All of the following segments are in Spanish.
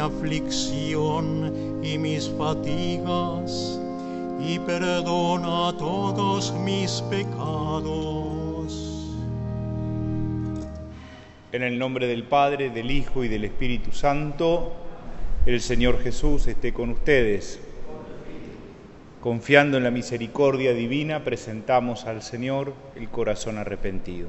aflicción y mis fatigas y perdona todos mis pecados. En el nombre del Padre, del Hijo y del Espíritu Santo, el Señor Jesús esté con ustedes. Confiando en la misericordia divina, presentamos al Señor el corazón arrepentido.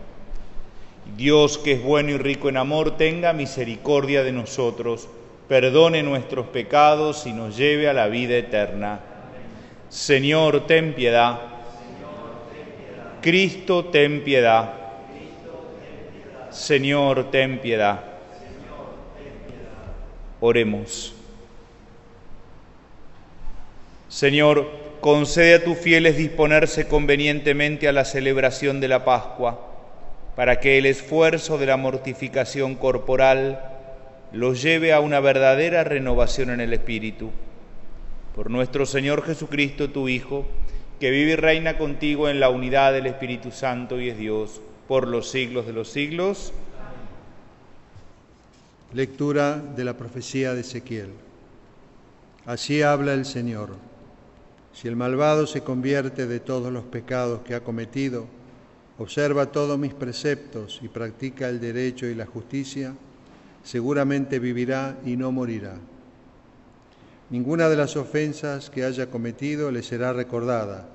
Dios, que es bueno y rico en amor, tenga misericordia de nosotros, perdone nuestros pecados y nos lleve a la vida eterna. Señor, ten piedad. Cristo, ten piedad. Señor, ten piedad. Oremos. Señor, concede a tus fieles disponerse convenientemente a la celebración de la Pascua, para que el esfuerzo de la mortificación corporal los lleve a una verdadera renovación en el Espíritu. Por nuestro Señor Jesucristo, tu Hijo, que vive y reina contigo en la unidad del Espíritu Santo y es Dios por los siglos de los siglos. Lectura de la profecía de Ezequiel. Así habla el Señor. Si el malvado se convierte de todos los pecados que ha cometido, observa todos mis preceptos y practica el derecho y la justicia, seguramente vivirá y no morirá. Ninguna de las ofensas que haya cometido le será recordada.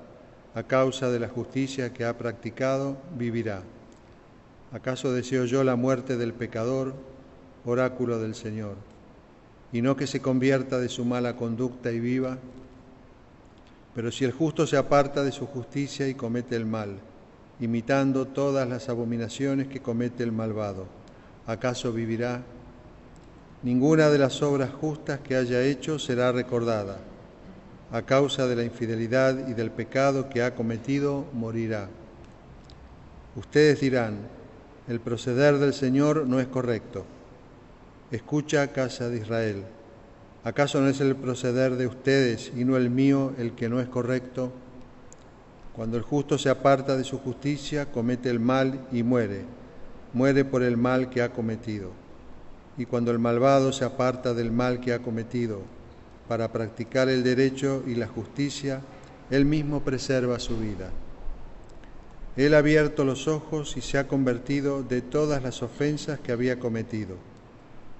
A causa de la justicia que ha practicado, vivirá. ¿Acaso deseo yo la muerte del pecador, oráculo del Señor, y no que se convierta de su mala conducta y viva? Pero si el justo se aparta de su justicia y comete el mal, imitando todas las abominaciones que comete el malvado, ¿acaso vivirá? Ninguna de las obras justas que haya hecho será recordada. A causa de la infidelidad y del pecado que ha cometido, morirá. Ustedes dirán, el proceder del Señor no es correcto. Escucha, casa de Israel. ¿Acaso no es el proceder de ustedes y no el mío el que no es correcto? Cuando el justo se aparta de su justicia, comete el mal y muere. Muere por el mal que ha cometido. Y cuando el malvado se aparta del mal que ha cometido para practicar el derecho y la justicia, él mismo preserva su vida. Él ha abierto los ojos y se ha convertido de todas las ofensas que había cometido.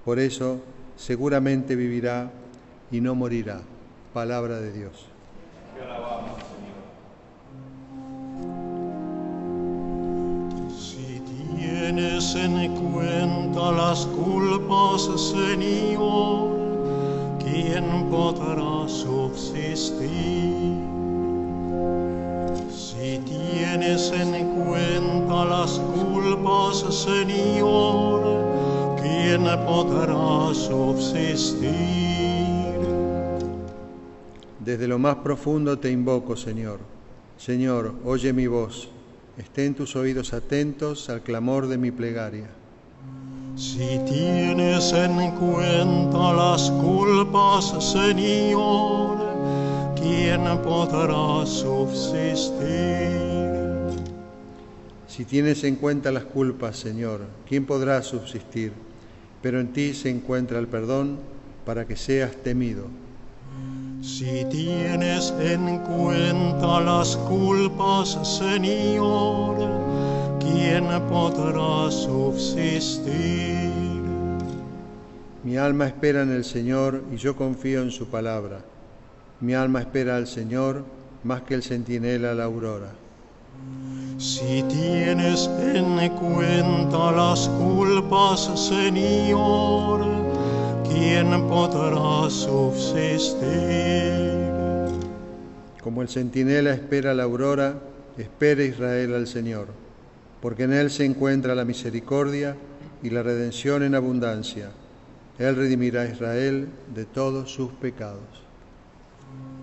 Por eso seguramente vivirá y no morirá. Palabra de Dios. Tienes en cuenta las culpas, Señor, ¿quién podrá subsistir? Si tienes en cuenta las culpas, Señor, ¿quién podrá subsistir? Desde lo más profundo te invoco, Señor. Señor, oye mi voz. Estén tus oídos atentos al clamor de mi plegaria. Si tienes en cuenta las culpas, Señor, ¿quién podrá subsistir? Si tienes en cuenta las culpas, Señor, ¿quién podrá subsistir? Pero en ti se encuentra el perdón para que seas temido. Si tienes en cuenta las culpas, Señor, ¿quién podrá subsistir? Mi alma espera en el Señor y yo confío en su palabra. Mi alma espera al Señor más que el centinela a la aurora. Si tienes en cuenta las culpas, Señor, ¿quién podrá subsistir? Como el centinela espera la aurora, espera Israel al Señor, porque en Él se encuentra la misericordia y la redención en abundancia. Él redimirá a Israel de todos sus pecados.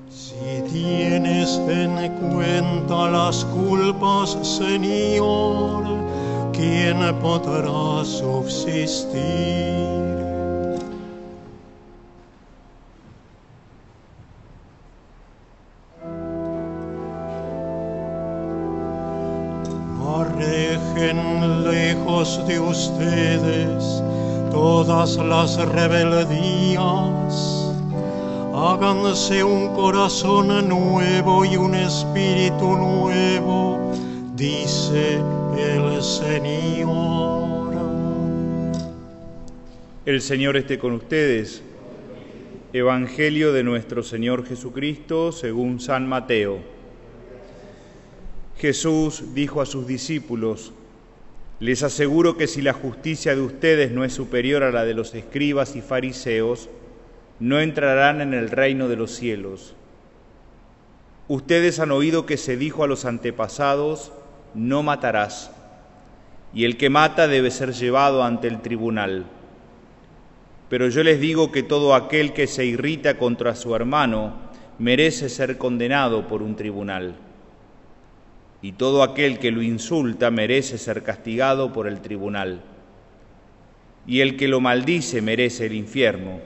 Si tienes en cuenta las culpas, Señor, ¿quién podrá subsistir? De ustedes todas las rebeldías. Háganse un corazón nuevo y un espíritu nuevo, dice el Señor. El Señor esté con ustedes. Evangelio de nuestro Señor Jesucristo según San Mateo. Jesús dijo a sus discípulos, les aseguro que si la justicia de ustedes no es superior a la de los escribas y fariseos, no entrarán en el reino de los cielos. Ustedes han oído que se dijo a los antepasados, no matarás, y el que mata debe ser llevado ante el tribunal. Pero yo les digo que todo aquel que se irrita contra su hermano merece ser condenado por un tribunal y todo aquel que lo insulta merece ser castigado por el tribunal, y el que lo maldice merece el infierno.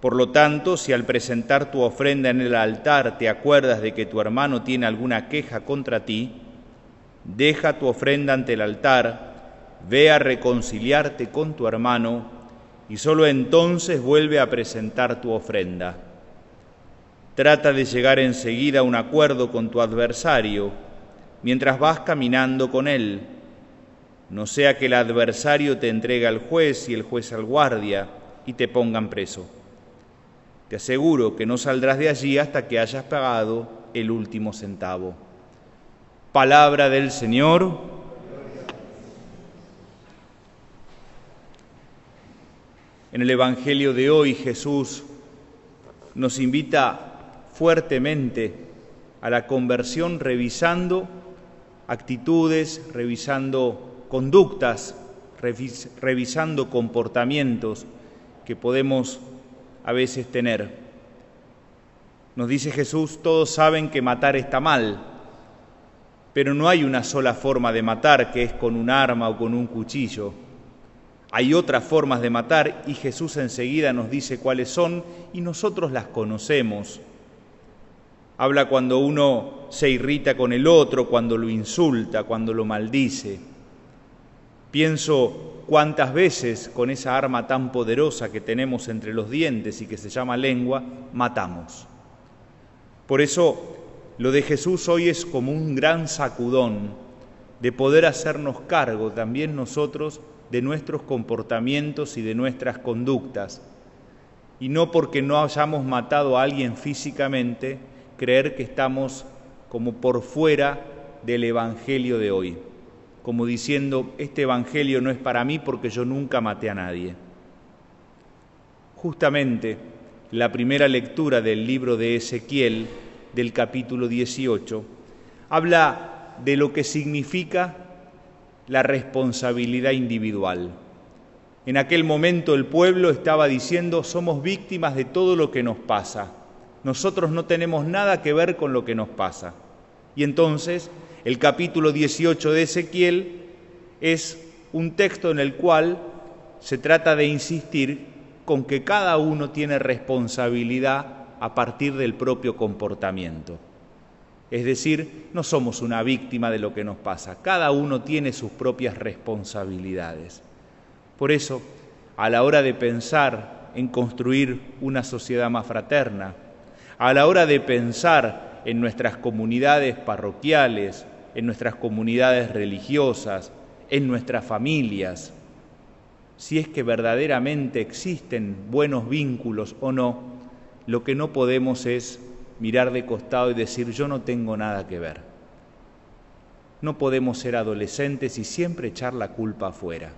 Por lo tanto, si al presentar tu ofrenda en el altar te acuerdas de que tu hermano tiene alguna queja contra ti, deja tu ofrenda ante el altar, ve a reconciliarte con tu hermano, y sólo entonces vuelve a presentar tu ofrenda. Trata de llegar enseguida a un acuerdo con tu adversario mientras vas caminando con él. No sea que el adversario te entregue al juez y el juez al guardia y te pongan preso. Te aseguro que no saldrás de allí hasta que hayas pagado el último centavo. Palabra del Señor. En el Evangelio de hoy Jesús nos invita fuertemente a la conversión revisando actitudes, revisando conductas, revisando comportamientos que podemos a veces tener. Nos dice Jesús, todos saben que matar está mal, pero no hay una sola forma de matar que es con un arma o con un cuchillo. Hay otras formas de matar y Jesús enseguida nos dice cuáles son y nosotros las conocemos habla cuando uno se irrita con el otro, cuando lo insulta, cuando lo maldice. Pienso cuántas veces con esa arma tan poderosa que tenemos entre los dientes y que se llama lengua, matamos. Por eso lo de Jesús hoy es como un gran sacudón de poder hacernos cargo también nosotros de nuestros comportamientos y de nuestras conductas. Y no porque no hayamos matado a alguien físicamente, creer que estamos como por fuera del Evangelio de hoy, como diciendo, este Evangelio no es para mí porque yo nunca maté a nadie. Justamente la primera lectura del libro de Ezequiel, del capítulo 18, habla de lo que significa la responsabilidad individual. En aquel momento el pueblo estaba diciendo, somos víctimas de todo lo que nos pasa nosotros no tenemos nada que ver con lo que nos pasa. Y entonces el capítulo 18 de Ezequiel es un texto en el cual se trata de insistir con que cada uno tiene responsabilidad a partir del propio comportamiento. Es decir, no somos una víctima de lo que nos pasa, cada uno tiene sus propias responsabilidades. Por eso, a la hora de pensar en construir una sociedad más fraterna, a la hora de pensar en nuestras comunidades parroquiales, en nuestras comunidades religiosas, en nuestras familias, si es que verdaderamente existen buenos vínculos o no, lo que no podemos es mirar de costado y decir yo no tengo nada que ver. No podemos ser adolescentes y siempre echar la culpa afuera.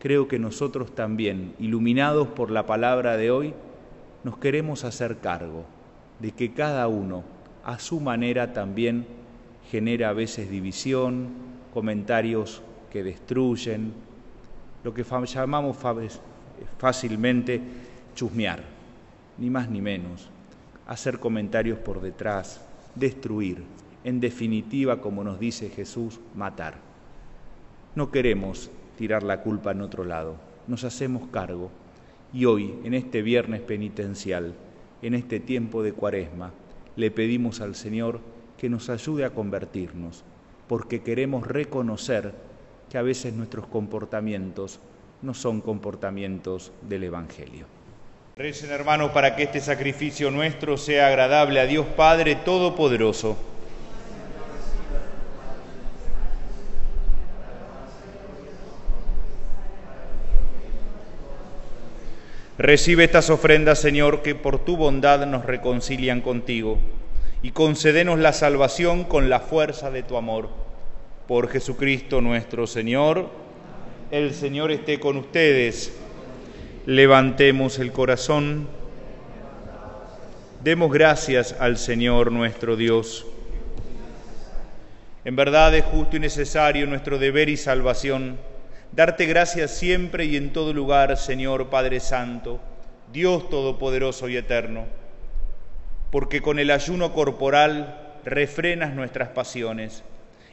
creo que nosotros también, iluminados por la palabra de hoy, nos queremos hacer cargo de que cada uno, a su manera, también genera a veces división, comentarios que destruyen, lo que llamamos fácilmente chusmear, ni más ni menos, hacer comentarios por detrás, destruir, en definitiva, como nos dice Jesús, matar. No queremos tirar la culpa en otro lado, nos hacemos cargo y hoy, en este viernes penitencial, en este tiempo de cuaresma, le pedimos al Señor que nos ayude a convertirnos, porque queremos reconocer que a veces nuestros comportamientos no son comportamientos del Evangelio. Recen hermanos para que este sacrificio nuestro sea agradable a Dios Padre Todopoderoso. Recibe estas ofrendas, Señor, que por tu bondad nos reconcilian contigo, y concédenos la salvación con la fuerza de tu amor. Por Jesucristo nuestro Señor, el Señor esté con ustedes. Levantemos el corazón. Demos gracias al Señor nuestro Dios. En verdad es justo y necesario nuestro deber y salvación darte gracias siempre y en todo lugar, Señor Padre Santo, Dios Todopoderoso y Eterno, porque con el ayuno corporal refrenas nuestras pasiones,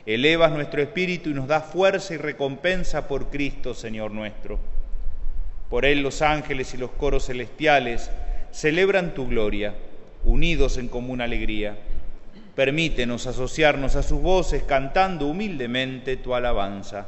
elevas nuestro espíritu y nos das fuerza y recompensa por Cristo, Señor nuestro. Por Él los ángeles y los coros celestiales celebran tu gloria, unidos en común alegría. Permítenos asociarnos a sus voces cantando humildemente tu alabanza.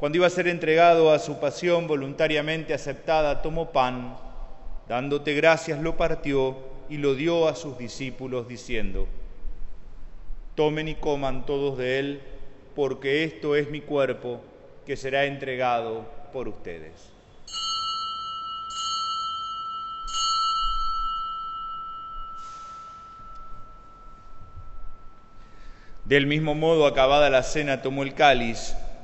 cuando iba a ser entregado a su pasión voluntariamente aceptada, tomó pan, dándote gracias, lo partió y lo dio a sus discípulos, diciendo, Tomen y coman todos de él porque esto es mi cuerpo que será entregado por ustedes. Del mismo modo, acabada la cena, tomó el cáliz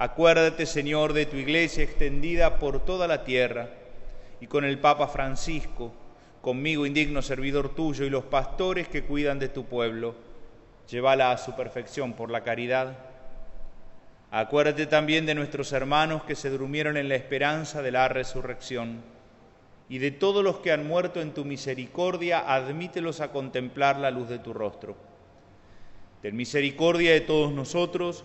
Acuérdate, Señor, de tu iglesia extendida por toda la tierra y con el Papa Francisco, conmigo indigno servidor tuyo y los pastores que cuidan de tu pueblo, llévala a su perfección por la caridad. Acuérdate también de nuestros hermanos que se durmieron en la esperanza de la resurrección, y de todos los que han muerto en tu misericordia, admítelos a contemplar la luz de tu rostro. Ten misericordia de todos nosotros,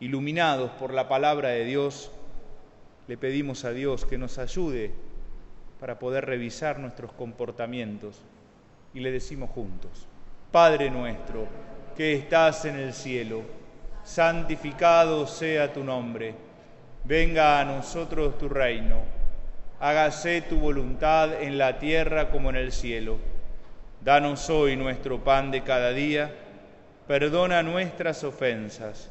iluminados por la palabra de Dios, le pedimos a Dios que nos ayude para poder revisar nuestros comportamientos y le decimos juntos, Padre nuestro, que estás en el cielo, santificado sea tu nombre, venga a nosotros tu reino, hágase tu voluntad en la tierra como en el cielo. Danos hoy nuestro pan de cada día, perdona nuestras ofensas,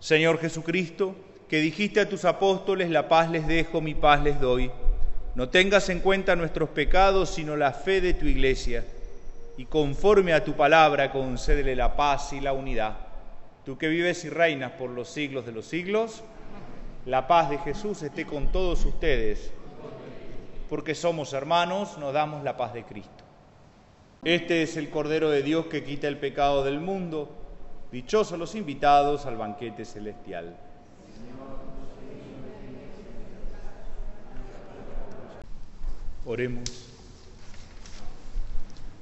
Señor Jesucristo, que dijiste a tus apóstoles, la paz les dejo, mi paz les doy no tengas en cuenta nuestros pecados, sino la fe de tu iglesia, y conforme a tu palabra concédele la paz y la unidad. Tú que vives y reinas por los siglos de los siglos, la paz de Jesús esté con todos ustedes, porque somos hermanos, nos damos la paz de Cristo. Este es el Cordero de Dios que quita el pecado del mundo. Dichosos los invitados al banquete celestial. Oremos.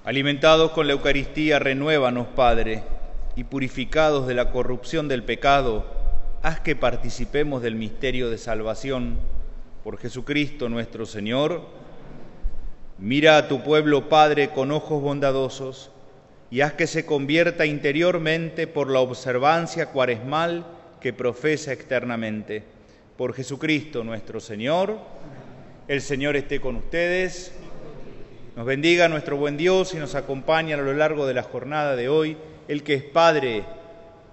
Alimentados con la Eucaristía, renuévanos, Padre, y purificados de la corrupción del pecado, haz que participemos del misterio de salvación por Jesucristo nuestro Señor. Mira a tu pueblo, Padre, con ojos bondadosos, y haz que se convierta interiormente por la observancia cuaresmal que profesa externamente. Por Jesucristo nuestro Señor. El Señor esté con ustedes. Nos bendiga nuestro buen Dios y nos acompaña a lo largo de la jornada de hoy, el que es Padre,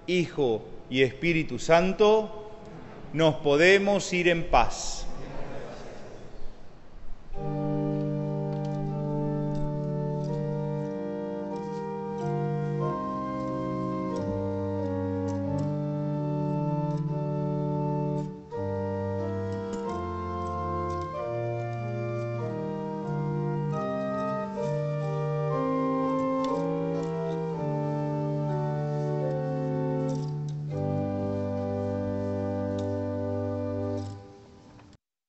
Hijo y Espíritu Santo. Nos podemos ir en paz.